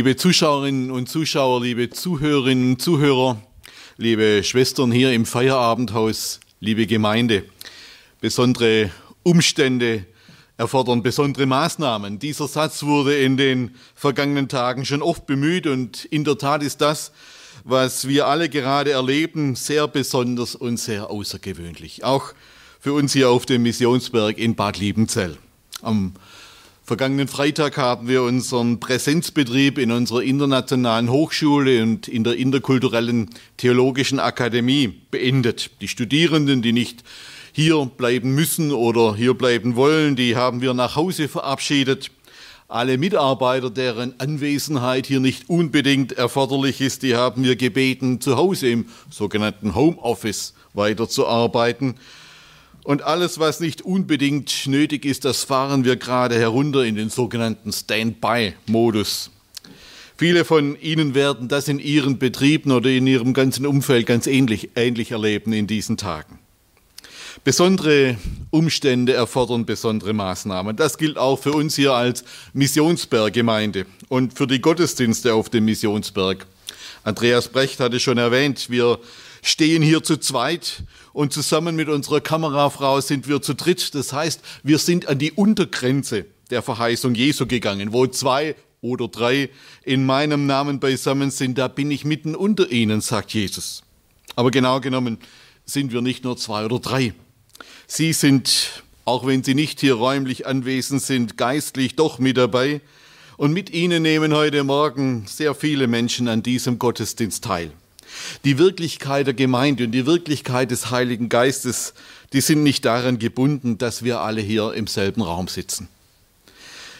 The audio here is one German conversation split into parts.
Liebe Zuschauerinnen und Zuschauer, liebe Zuhörerinnen und Zuhörer, liebe Schwestern hier im Feierabendhaus, liebe Gemeinde, besondere Umstände erfordern besondere Maßnahmen. Dieser Satz wurde in den vergangenen Tagen schon oft bemüht und in der Tat ist das, was wir alle gerade erleben, sehr besonders und sehr außergewöhnlich. Auch für uns hier auf dem Missionsberg in Bad Liebenzell. Am Vergangenen Freitag haben wir unseren Präsenzbetrieb in unserer internationalen Hochschule und in der interkulturellen theologischen Akademie beendet. Die Studierenden, die nicht hier bleiben müssen oder hier bleiben wollen, die haben wir nach Hause verabschiedet. Alle Mitarbeiter, deren Anwesenheit hier nicht unbedingt erforderlich ist, die haben wir gebeten, zu Hause im sogenannten Homeoffice weiterzuarbeiten. Und alles, was nicht unbedingt nötig ist, das fahren wir gerade herunter in den sogenannten Standby-Modus. Viele von Ihnen werden das in Ihren Betrieben oder in Ihrem ganzen Umfeld ganz ähnlich, ähnlich erleben in diesen Tagen. Besondere Umstände erfordern besondere Maßnahmen. Das gilt auch für uns hier als Missionsberggemeinde und für die Gottesdienste auf dem Missionsberg. Andreas Brecht hatte schon erwähnt, wir stehen hier zu zweit und zusammen mit unserer Kamerafrau sind wir zu dritt. Das heißt, wir sind an die Untergrenze der Verheißung Jesu gegangen, wo zwei oder drei in meinem Namen beisammen sind, da bin ich mitten unter ihnen, sagt Jesus. Aber genau genommen sind wir nicht nur zwei oder drei. Sie sind, auch wenn sie nicht hier räumlich anwesend sind, geistlich doch mit dabei. Und mit ihnen nehmen heute Morgen sehr viele Menschen an diesem Gottesdienst teil. Die Wirklichkeit der Gemeinde und die Wirklichkeit des Heiligen Geistes, die sind nicht daran gebunden, dass wir alle hier im selben Raum sitzen.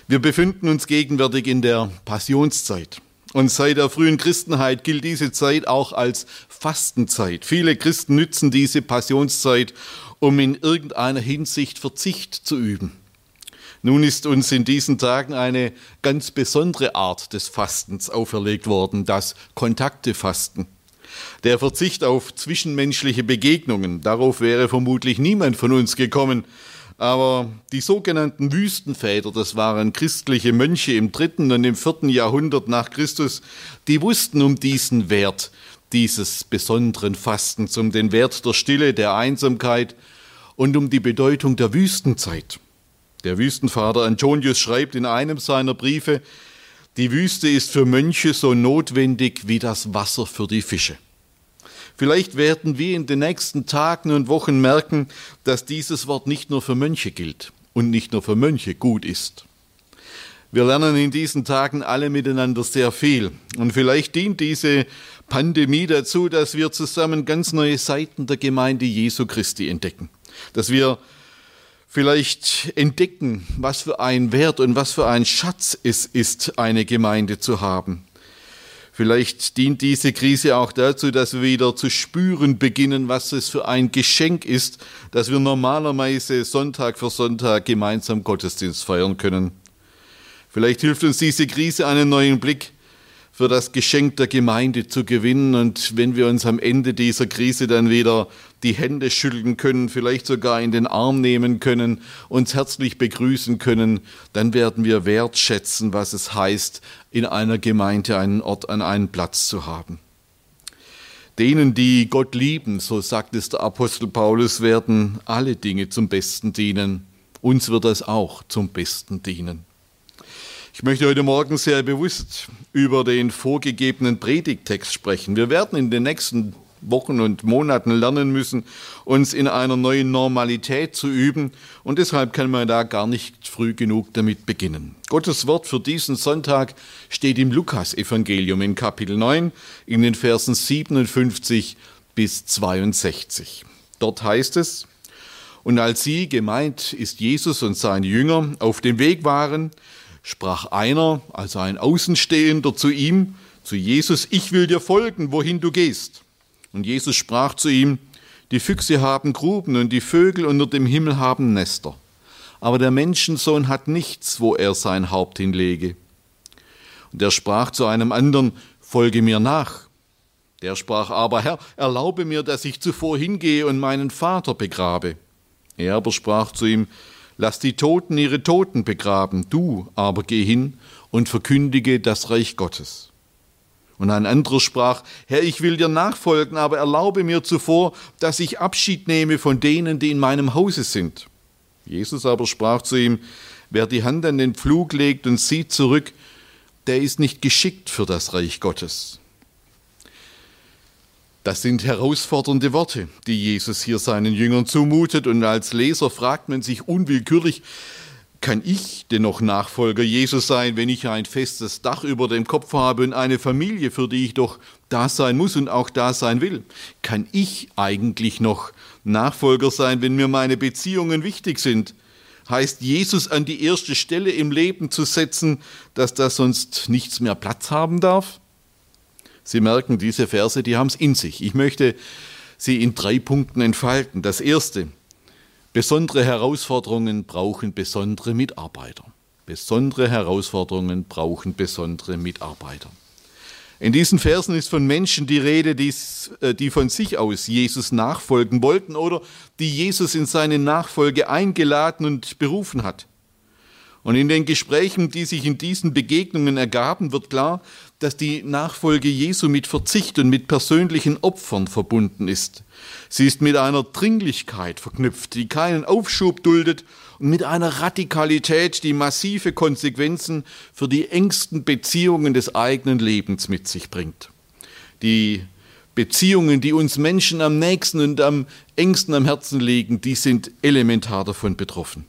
Wir befinden uns gegenwärtig in der Passionszeit. Und seit der frühen Christenheit gilt diese Zeit auch als Fastenzeit. Viele Christen nützen diese Passionszeit, um in irgendeiner Hinsicht Verzicht zu üben. Nun ist uns in diesen Tagen eine ganz besondere Art des Fastens auferlegt worden, das Kontaktefasten. Der Verzicht auf zwischenmenschliche Begegnungen, darauf wäre vermutlich niemand von uns gekommen. Aber die sogenannten Wüstenväter, das waren christliche Mönche im dritten und im vierten Jahrhundert nach Christus, die wussten um diesen Wert dieses besonderen Fastens, um den Wert der Stille, der Einsamkeit und um die Bedeutung der Wüstenzeit. Der Wüstenvater Antonius schreibt in einem seiner Briefe, die Wüste ist für Mönche so notwendig wie das Wasser für die Fische. Vielleicht werden wir in den nächsten Tagen und Wochen merken, dass dieses Wort nicht nur für Mönche gilt und nicht nur für Mönche gut ist. Wir lernen in diesen Tagen alle miteinander sehr viel. Und vielleicht dient diese Pandemie dazu, dass wir zusammen ganz neue Seiten der Gemeinde Jesu Christi entdecken. Dass wir vielleicht entdecken, was für ein Wert und was für ein Schatz es ist, eine Gemeinde zu haben. Vielleicht dient diese Krise auch dazu, dass wir wieder zu spüren beginnen, was es für ein Geschenk ist, dass wir normalerweise Sonntag für Sonntag gemeinsam Gottesdienst feiern können. Vielleicht hilft uns diese Krise einen neuen Blick für das Geschenk der Gemeinde zu gewinnen. Und wenn wir uns am Ende dieser Krise dann wieder die Hände schütteln können, vielleicht sogar in den Arm nehmen können, uns herzlich begrüßen können, dann werden wir wertschätzen, was es heißt, in einer Gemeinde einen Ort an einen Platz zu haben. Denen, die Gott lieben, so sagt es der Apostel Paulus, werden alle Dinge zum Besten dienen. Uns wird das auch zum Besten dienen. Ich möchte heute Morgen sehr bewusst über den vorgegebenen Predigtext sprechen. Wir werden in den nächsten Wochen und Monaten lernen müssen, uns in einer neuen Normalität zu üben. Und deshalb kann man da gar nicht früh genug damit beginnen. Gottes Wort für diesen Sonntag steht im Lukas-Evangelium in Kapitel 9 in den Versen 57 bis 62. Dort heißt es, und als sie, gemeint ist Jesus und seine Jünger, auf dem Weg waren, sprach einer, also ein Außenstehender, zu ihm, zu Jesus, ich will dir folgen, wohin du gehst. Und Jesus sprach zu ihm, die Füchse haben Gruben und die Vögel unter dem Himmel haben Nester. Aber der Menschensohn hat nichts, wo er sein Haupt hinlege. Und er sprach zu einem anderen, folge mir nach. Der sprach aber, Herr, erlaube mir, dass ich zuvor hingehe und meinen Vater begrabe. Er aber sprach zu ihm, lass die Toten ihre Toten begraben, du aber geh hin und verkündige das Reich Gottes. Und ein anderer sprach, Herr, ich will dir nachfolgen, aber erlaube mir zuvor, dass ich Abschied nehme von denen, die in meinem Hause sind. Jesus aber sprach zu ihm, wer die Hand an den Pflug legt und sieht zurück, der ist nicht geschickt für das Reich Gottes. Das sind herausfordernde Worte, die Jesus hier seinen Jüngern zumutet, und als Leser fragt man sich unwillkürlich, kann ich denn noch Nachfolger Jesus sein, wenn ich ein festes Dach über dem Kopf habe und eine Familie, für die ich doch da sein muss und auch da sein will? Kann ich eigentlich noch Nachfolger sein, wenn mir meine Beziehungen wichtig sind? Heißt Jesus an die erste Stelle im Leben zu setzen, dass da sonst nichts mehr Platz haben darf? Sie merken, diese Verse, die haben es in sich. Ich möchte sie in drei Punkten entfalten. Das erste, besondere Herausforderungen brauchen besondere Mitarbeiter. Besondere Herausforderungen brauchen besondere Mitarbeiter. In diesen Versen ist von Menschen die Rede, äh, die von sich aus Jesus nachfolgen wollten oder die Jesus in seine Nachfolge eingeladen und berufen hat. Und in den Gesprächen, die sich in diesen Begegnungen ergaben, wird klar, dass die Nachfolge Jesu mit Verzicht und mit persönlichen Opfern verbunden ist. Sie ist mit einer Dringlichkeit verknüpft, die keinen Aufschub duldet und mit einer Radikalität, die massive Konsequenzen für die engsten Beziehungen des eigenen Lebens mit sich bringt. Die Beziehungen, die uns Menschen am nächsten und am engsten am Herzen liegen, die sind elementar davon betroffen.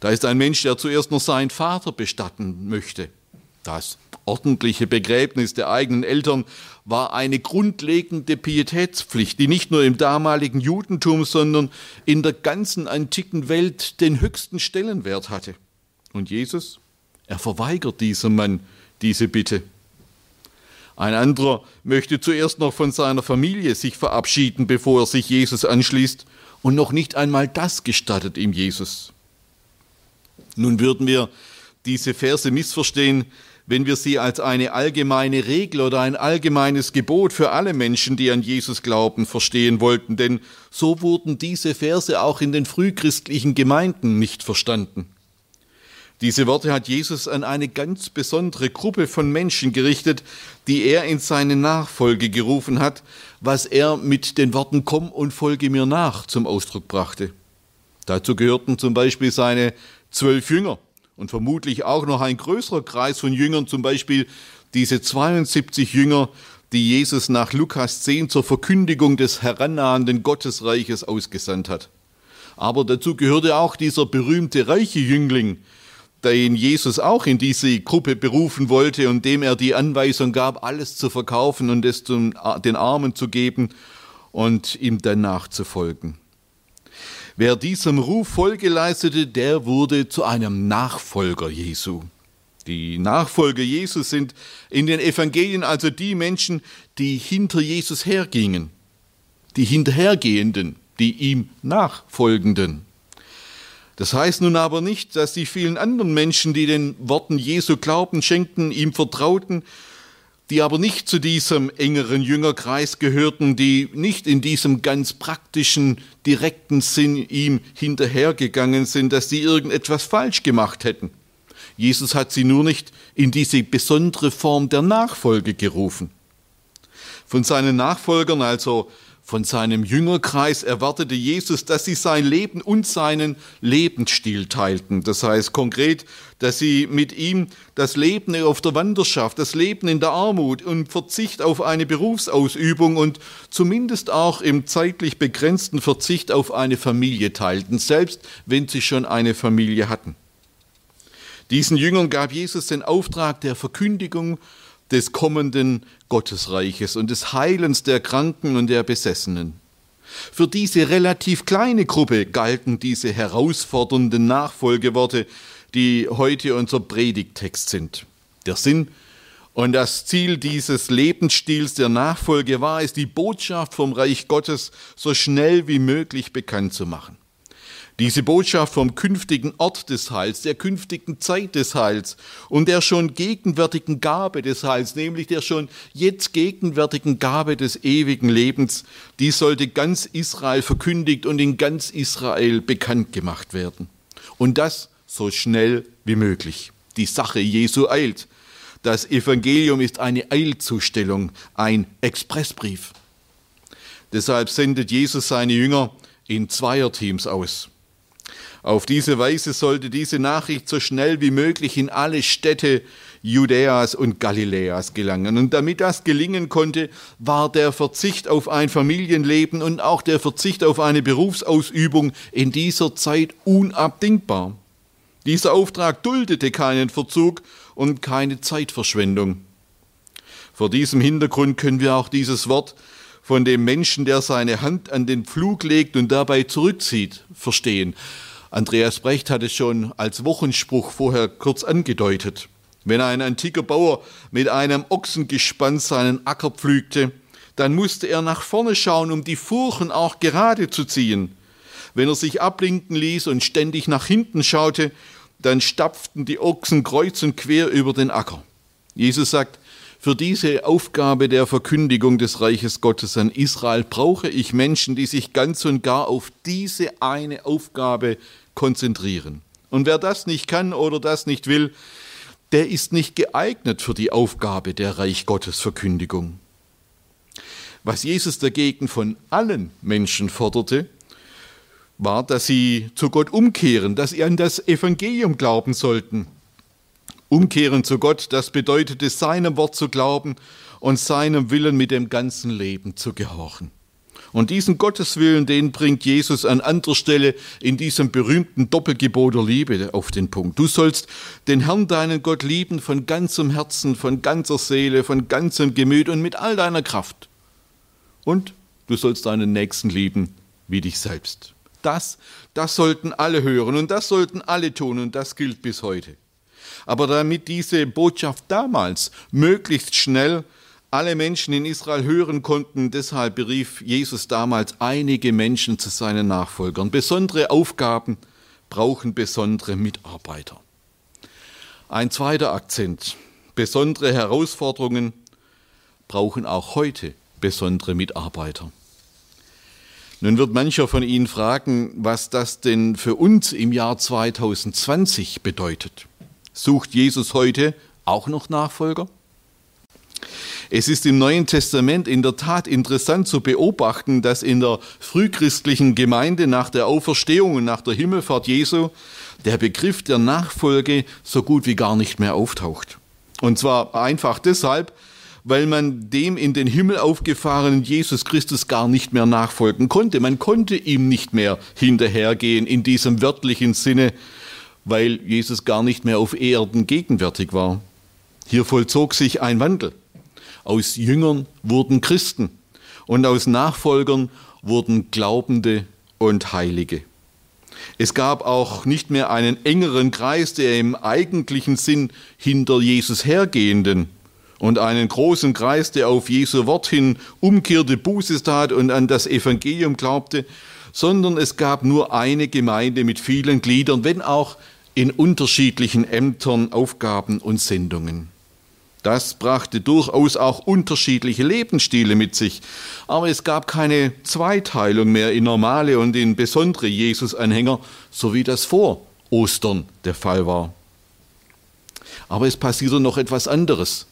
Da ist ein Mensch, der zuerst noch seinen Vater bestatten möchte. Das ordentliche Begräbnis der eigenen Eltern war eine grundlegende Pietätspflicht, die nicht nur im damaligen Judentum, sondern in der ganzen antiken Welt den höchsten Stellenwert hatte. Und Jesus, er verweigert diesem Mann diese Bitte. Ein anderer möchte zuerst noch von seiner Familie sich verabschieden, bevor er sich Jesus anschließt, und noch nicht einmal das gestattet ihm Jesus. Nun würden wir diese Verse missverstehen, wenn wir sie als eine allgemeine Regel oder ein allgemeines Gebot für alle Menschen, die an Jesus glauben, verstehen wollten, denn so wurden diese Verse auch in den frühchristlichen Gemeinden nicht verstanden. Diese Worte hat Jesus an eine ganz besondere Gruppe von Menschen gerichtet, die er in seine Nachfolge gerufen hat, was er mit den Worten Komm und folge mir nach zum Ausdruck brachte. Dazu gehörten zum Beispiel seine zwölf Jünger und vermutlich auch noch ein größerer Kreis von Jüngern, zum Beispiel diese 72 Jünger, die Jesus nach Lukas 10 zur Verkündigung des herannahenden Gottesreiches ausgesandt hat. Aber dazu gehörte auch dieser berühmte reiche Jüngling, den Jesus auch in diese Gruppe berufen wollte und dem er die Anweisung gab, alles zu verkaufen und es den Armen zu geben und ihm dann nachzufolgen. Wer diesem Ruf Folge leistete, der wurde zu einem Nachfolger Jesu. Die Nachfolger Jesus sind in den Evangelien also die Menschen, die hinter Jesus hergingen, die Hinterhergehenden, die ihm Nachfolgenden. Das heißt nun aber nicht, dass die vielen anderen Menschen, die den Worten Jesu Glauben schenkten, ihm vertrauten, die aber nicht zu diesem engeren Jüngerkreis gehörten, die nicht in diesem ganz praktischen, direkten Sinn ihm hinterhergegangen sind, dass sie irgendetwas falsch gemacht hätten. Jesus hat sie nur nicht in diese besondere Form der Nachfolge gerufen. Von seinen Nachfolgern, also von seinem Jüngerkreis erwartete Jesus, dass sie sein Leben und seinen Lebensstil teilten. Das heißt konkret, dass sie mit ihm das Leben auf der Wanderschaft, das Leben in der Armut und Verzicht auf eine Berufsausübung und zumindest auch im zeitlich begrenzten Verzicht auf eine Familie teilten, selbst wenn sie schon eine Familie hatten. Diesen Jüngern gab Jesus den Auftrag der Verkündigung des kommenden Gottesreiches und des Heilens der Kranken und der Besessenen. Für diese relativ kleine Gruppe galten diese herausfordernden Nachfolgeworte, die heute unser Predigtext sind. Der Sinn und das Ziel dieses Lebensstils der Nachfolge war es, die Botschaft vom Reich Gottes so schnell wie möglich bekannt zu machen. Diese Botschaft vom künftigen Ort des Heils, der künftigen Zeit des Heils und der schon gegenwärtigen Gabe des Heils, nämlich der schon jetzt gegenwärtigen Gabe des ewigen Lebens, die sollte ganz Israel verkündigt und in ganz Israel bekannt gemacht werden. Und das so schnell wie möglich. Die Sache Jesu eilt. Das Evangelium ist eine Eilzustellung, ein Expressbrief. Deshalb sendet Jesus seine Jünger in Zweierteams aus. Auf diese Weise sollte diese Nachricht so schnell wie möglich in alle Städte Judäas und Galiläas gelangen. Und damit das gelingen konnte, war der Verzicht auf ein Familienleben und auch der Verzicht auf eine Berufsausübung in dieser Zeit unabdingbar. Dieser Auftrag duldete keinen Verzug und keine Zeitverschwendung. Vor diesem Hintergrund können wir auch dieses Wort von dem Menschen, der seine Hand an den Pflug legt und dabei zurückzieht, verstehen. Andreas Brecht hat es schon als Wochenspruch vorher kurz angedeutet. Wenn ein antiker Bauer mit einem Ochsengespann seinen Acker pflügte, dann musste er nach vorne schauen, um die Furchen auch gerade zu ziehen. Wenn er sich ablinken ließ und ständig nach hinten schaute, dann stapften die Ochsen kreuz und quer über den Acker. Jesus sagt, für diese Aufgabe der Verkündigung des Reiches Gottes an Israel brauche ich Menschen, die sich ganz und gar auf diese eine Aufgabe konzentrieren. Und wer das nicht kann oder das nicht will, der ist nicht geeignet für die Aufgabe der Reich Gottes Verkündigung. Was Jesus dagegen von allen Menschen forderte, war, dass sie zu Gott umkehren, dass sie an das Evangelium glauben sollten. Umkehren zu Gott, das bedeutete, seinem Wort zu glauben und seinem Willen mit dem ganzen Leben zu gehorchen. Und diesen Gotteswillen, den bringt Jesus an anderer Stelle in diesem berühmten Doppelgebot der Liebe auf den Punkt. Du sollst den Herrn, deinen Gott, lieben von ganzem Herzen, von ganzer Seele, von ganzem Gemüt und mit all deiner Kraft. Und du sollst deinen Nächsten lieben wie dich selbst. Das, das sollten alle hören und das sollten alle tun und das gilt bis heute. Aber damit diese Botschaft damals möglichst schnell alle Menschen in Israel hören konnten. Deshalb berief Jesus damals einige Menschen zu seinen Nachfolgern. Besondere Aufgaben brauchen besondere Mitarbeiter. Ein zweiter Akzent. Besondere Herausforderungen brauchen auch heute besondere Mitarbeiter. Nun wird mancher von Ihnen fragen, was das denn für uns im Jahr 2020 bedeutet. Sucht Jesus heute auch noch Nachfolger? Es ist im Neuen Testament in der Tat interessant zu beobachten, dass in der frühchristlichen Gemeinde nach der Auferstehung und nach der Himmelfahrt Jesu der Begriff der Nachfolge so gut wie gar nicht mehr auftaucht. Und zwar einfach deshalb, weil man dem in den Himmel aufgefahrenen Jesus Christus gar nicht mehr nachfolgen konnte. Man konnte ihm nicht mehr hinterhergehen in diesem wörtlichen Sinne, weil Jesus gar nicht mehr auf Erden gegenwärtig war. Hier vollzog sich ein Wandel. Aus Jüngern wurden Christen und aus Nachfolgern wurden Glaubende und Heilige. Es gab auch nicht mehr einen engeren Kreis der im eigentlichen Sinn hinter Jesus hergehenden und einen großen Kreis, der auf Jesu Wort hin umkehrte, Buße tat und an das Evangelium glaubte, sondern es gab nur eine Gemeinde mit vielen Gliedern, wenn auch in unterschiedlichen Ämtern, Aufgaben und Sendungen. Das brachte durchaus auch unterschiedliche Lebensstile mit sich, aber es gab keine Zweiteilung mehr in normale und in besondere Jesus-Anhänger, so wie das vor Ostern der Fall war. Aber es passierte noch etwas anderes.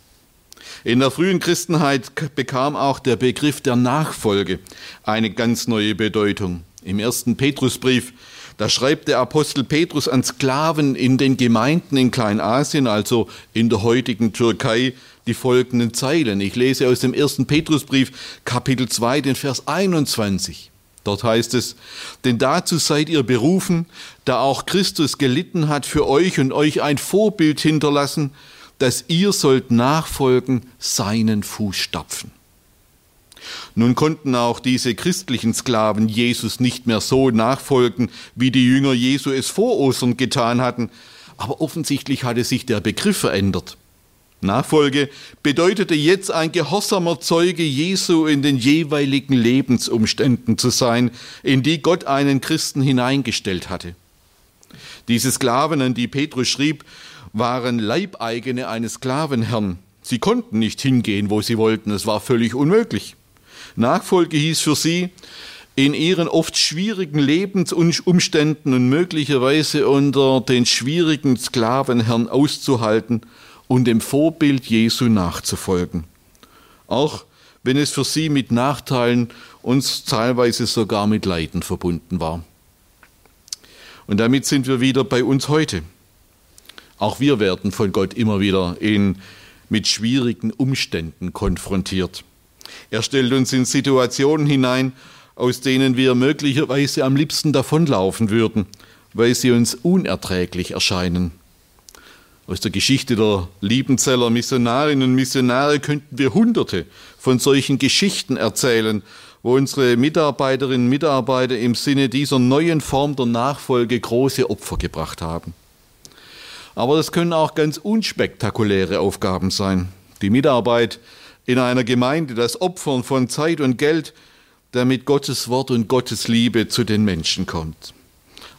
In der frühen Christenheit bekam auch der Begriff der Nachfolge eine ganz neue Bedeutung. Im ersten Petrusbrief da schreibt der Apostel Petrus an Sklaven in den Gemeinden in Kleinasien, also in der heutigen Türkei, die folgenden Zeilen. Ich lese aus dem ersten Petrusbrief, Kapitel 2, den Vers 21. Dort heißt es, denn dazu seid ihr berufen, da auch Christus gelitten hat für euch und euch ein Vorbild hinterlassen, dass ihr sollt nachfolgen seinen Fußstapfen. Nun konnten auch diese christlichen Sklaven Jesus nicht mehr so nachfolgen, wie die Jünger Jesu es vor Ostern getan hatten. Aber offensichtlich hatte sich der Begriff verändert. Nachfolge bedeutete jetzt ein gehorsamer Zeuge Jesu in den jeweiligen Lebensumständen zu sein, in die Gott einen Christen hineingestellt hatte. Diese Sklaven, an die Petrus schrieb, waren Leibeigene eines Sklavenherrn. Sie konnten nicht hingehen, wo sie wollten, es war völlig unmöglich. Nachfolge hieß für sie, in ihren oft schwierigen Lebensumständen und möglicherweise unter den schwierigen Sklavenherren auszuhalten und dem Vorbild Jesu nachzufolgen. Auch wenn es für sie mit Nachteilen und teilweise sogar mit Leiden verbunden war. Und damit sind wir wieder bei uns heute. Auch wir werden von Gott immer wieder in, mit schwierigen Umständen konfrontiert. Er stellt uns in Situationen hinein, aus denen wir möglicherweise am liebsten davonlaufen würden, weil sie uns unerträglich erscheinen. Aus der Geschichte der Liebenzeller Missionarinnen und Missionare könnten wir hunderte von solchen Geschichten erzählen, wo unsere Mitarbeiterinnen und Mitarbeiter im Sinne dieser neuen Form der Nachfolge große Opfer gebracht haben. Aber das können auch ganz unspektakuläre Aufgaben sein. Die Mitarbeit in einer Gemeinde, das Opfern von Zeit und Geld, damit Gottes Wort und Gottes Liebe zu den Menschen kommt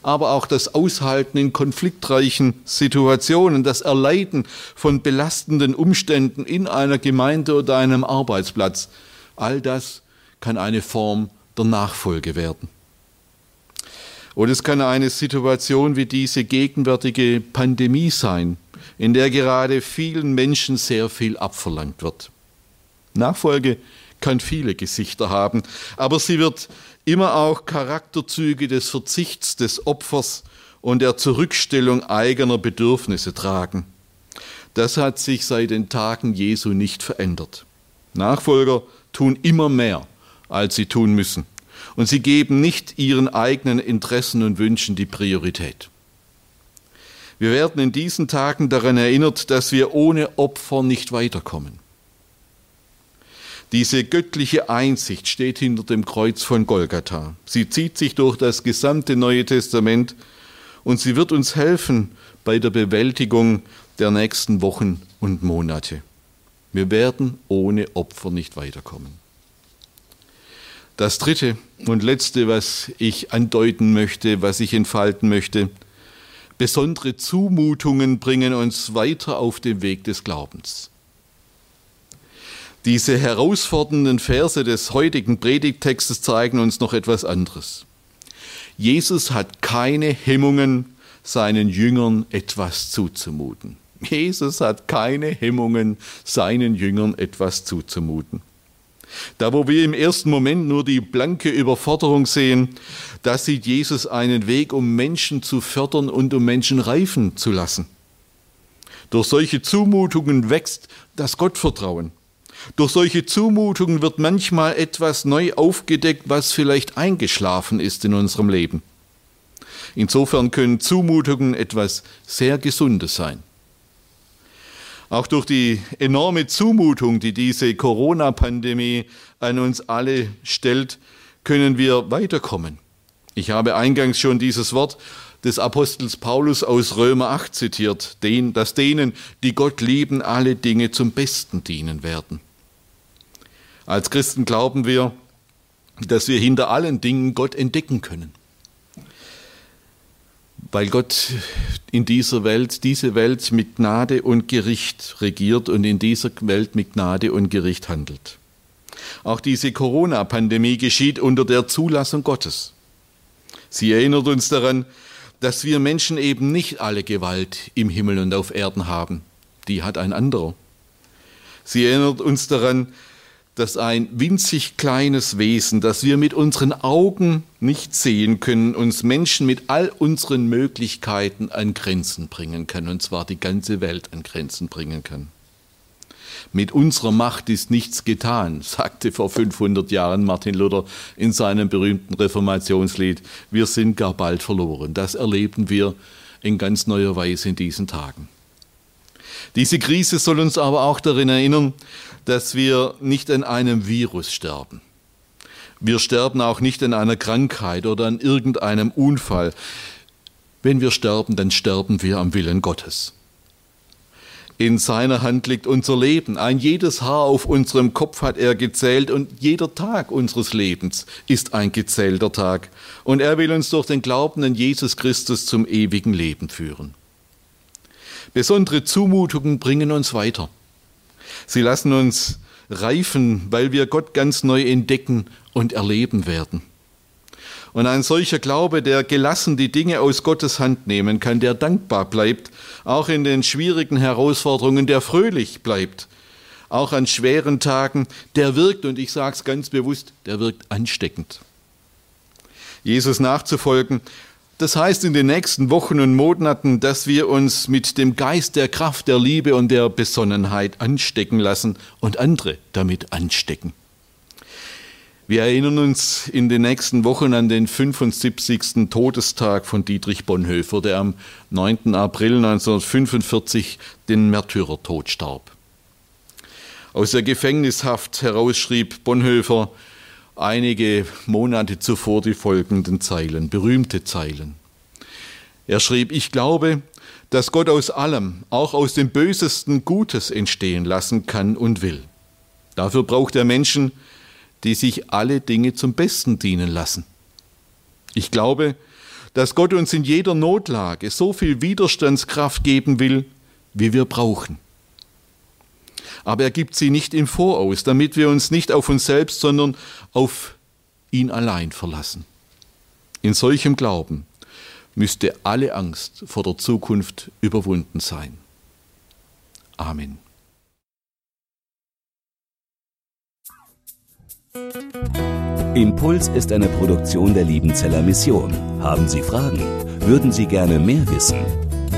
aber auch das Aushalten in konfliktreichen Situationen, das Erleiden von belastenden Umständen in einer Gemeinde oder einem Arbeitsplatz. All das kann eine Form der Nachfolge werden. Und es kann eine Situation wie diese gegenwärtige Pandemie sein, in der gerade vielen Menschen sehr viel abverlangt wird. Nachfolge kann viele Gesichter haben, aber sie wird immer auch Charakterzüge des Verzichts, des Opfers und der Zurückstellung eigener Bedürfnisse tragen. Das hat sich seit den Tagen Jesu nicht verändert. Nachfolger tun immer mehr, als sie tun müssen. Und sie geben nicht ihren eigenen Interessen und Wünschen die Priorität. Wir werden in diesen Tagen daran erinnert, dass wir ohne Opfer nicht weiterkommen. Diese göttliche Einsicht steht hinter dem Kreuz von Golgatha. Sie zieht sich durch das gesamte Neue Testament und sie wird uns helfen bei der Bewältigung der nächsten Wochen und Monate. Wir werden ohne Opfer nicht weiterkommen. Das dritte und letzte, was ich andeuten möchte, was ich entfalten möchte, besondere Zumutungen bringen uns weiter auf dem Weg des Glaubens. Diese herausfordernden Verse des heutigen Predigttextes zeigen uns noch etwas anderes. Jesus hat keine Hemmungen, seinen Jüngern etwas zuzumuten. Jesus hat keine Hemmungen, seinen Jüngern etwas zuzumuten. Da wo wir im ersten Moment nur die blanke Überforderung sehen, da sieht Jesus einen Weg, um Menschen zu fördern und um Menschen reifen zu lassen. Durch solche Zumutungen wächst das Gottvertrauen. Durch solche Zumutungen wird manchmal etwas neu aufgedeckt, was vielleicht eingeschlafen ist in unserem Leben. Insofern können Zumutungen etwas sehr Gesundes sein. Auch durch die enorme Zumutung, die diese Corona-Pandemie an uns alle stellt, können wir weiterkommen. Ich habe eingangs schon dieses Wort des Apostels Paulus aus Römer 8 zitiert, den, dass denen, die Gott lieben, alle Dinge zum Besten dienen werden. Als Christen glauben wir, dass wir hinter allen Dingen Gott entdecken können. Weil Gott in dieser Welt, diese Welt mit Gnade und Gericht regiert und in dieser Welt mit Gnade und Gericht handelt. Auch diese Corona-Pandemie geschieht unter der Zulassung Gottes. Sie erinnert uns daran, dass wir Menschen eben nicht alle Gewalt im Himmel und auf Erden haben. Die hat ein anderer. Sie erinnert uns daran, dass ein winzig kleines Wesen, das wir mit unseren Augen nicht sehen können, uns Menschen mit all unseren Möglichkeiten an Grenzen bringen kann, und zwar die ganze Welt an Grenzen bringen kann. Mit unserer Macht ist nichts getan, sagte vor 500 Jahren Martin Luther in seinem berühmten Reformationslied. Wir sind gar bald verloren. Das erleben wir in ganz neuer Weise in diesen Tagen. Diese Krise soll uns aber auch darin erinnern, dass wir nicht an einem Virus sterben. Wir sterben auch nicht an einer Krankheit oder an irgendeinem Unfall. Wenn wir sterben, dann sterben wir am Willen Gottes. In seiner Hand liegt unser Leben. Ein jedes Haar auf unserem Kopf hat er gezählt und jeder Tag unseres Lebens ist ein gezählter Tag. Und er will uns durch den Glauben an Jesus Christus zum ewigen Leben führen. Besondere Zumutungen bringen uns weiter. Sie lassen uns reifen, weil wir Gott ganz neu entdecken und erleben werden. Und ein solcher Glaube, der gelassen die Dinge aus Gottes Hand nehmen kann, der dankbar bleibt, auch in den schwierigen Herausforderungen, der fröhlich bleibt, auch an schweren Tagen, der wirkt, und ich sage es ganz bewusst, der wirkt ansteckend. Jesus nachzufolgen, das heißt in den nächsten Wochen und Monaten, dass wir uns mit dem Geist der Kraft, der Liebe und der Besonnenheit anstecken lassen und andere damit anstecken. Wir erinnern uns in den nächsten Wochen an den 75. Todestag von Dietrich Bonhoeffer, der am 9. April 1945 den Märtyrertod starb. Aus der Gefängnishaft heraus schrieb Bonhoeffer einige Monate zuvor die folgenden Zeilen, berühmte Zeilen. Er schrieb, ich glaube, dass Gott aus allem, auch aus dem Bösesten Gutes entstehen lassen kann und will. Dafür braucht er Menschen, die sich alle Dinge zum Besten dienen lassen. Ich glaube, dass Gott uns in jeder Notlage so viel Widerstandskraft geben will, wie wir brauchen. Aber er gibt sie nicht im Voraus, damit wir uns nicht auf uns selbst, sondern auf ihn allein verlassen. In solchem Glauben müsste alle Angst vor der Zukunft überwunden sein. Amen. Impuls ist eine Produktion der Liebenzeller Mission. Haben Sie Fragen? Würden Sie gerne mehr wissen?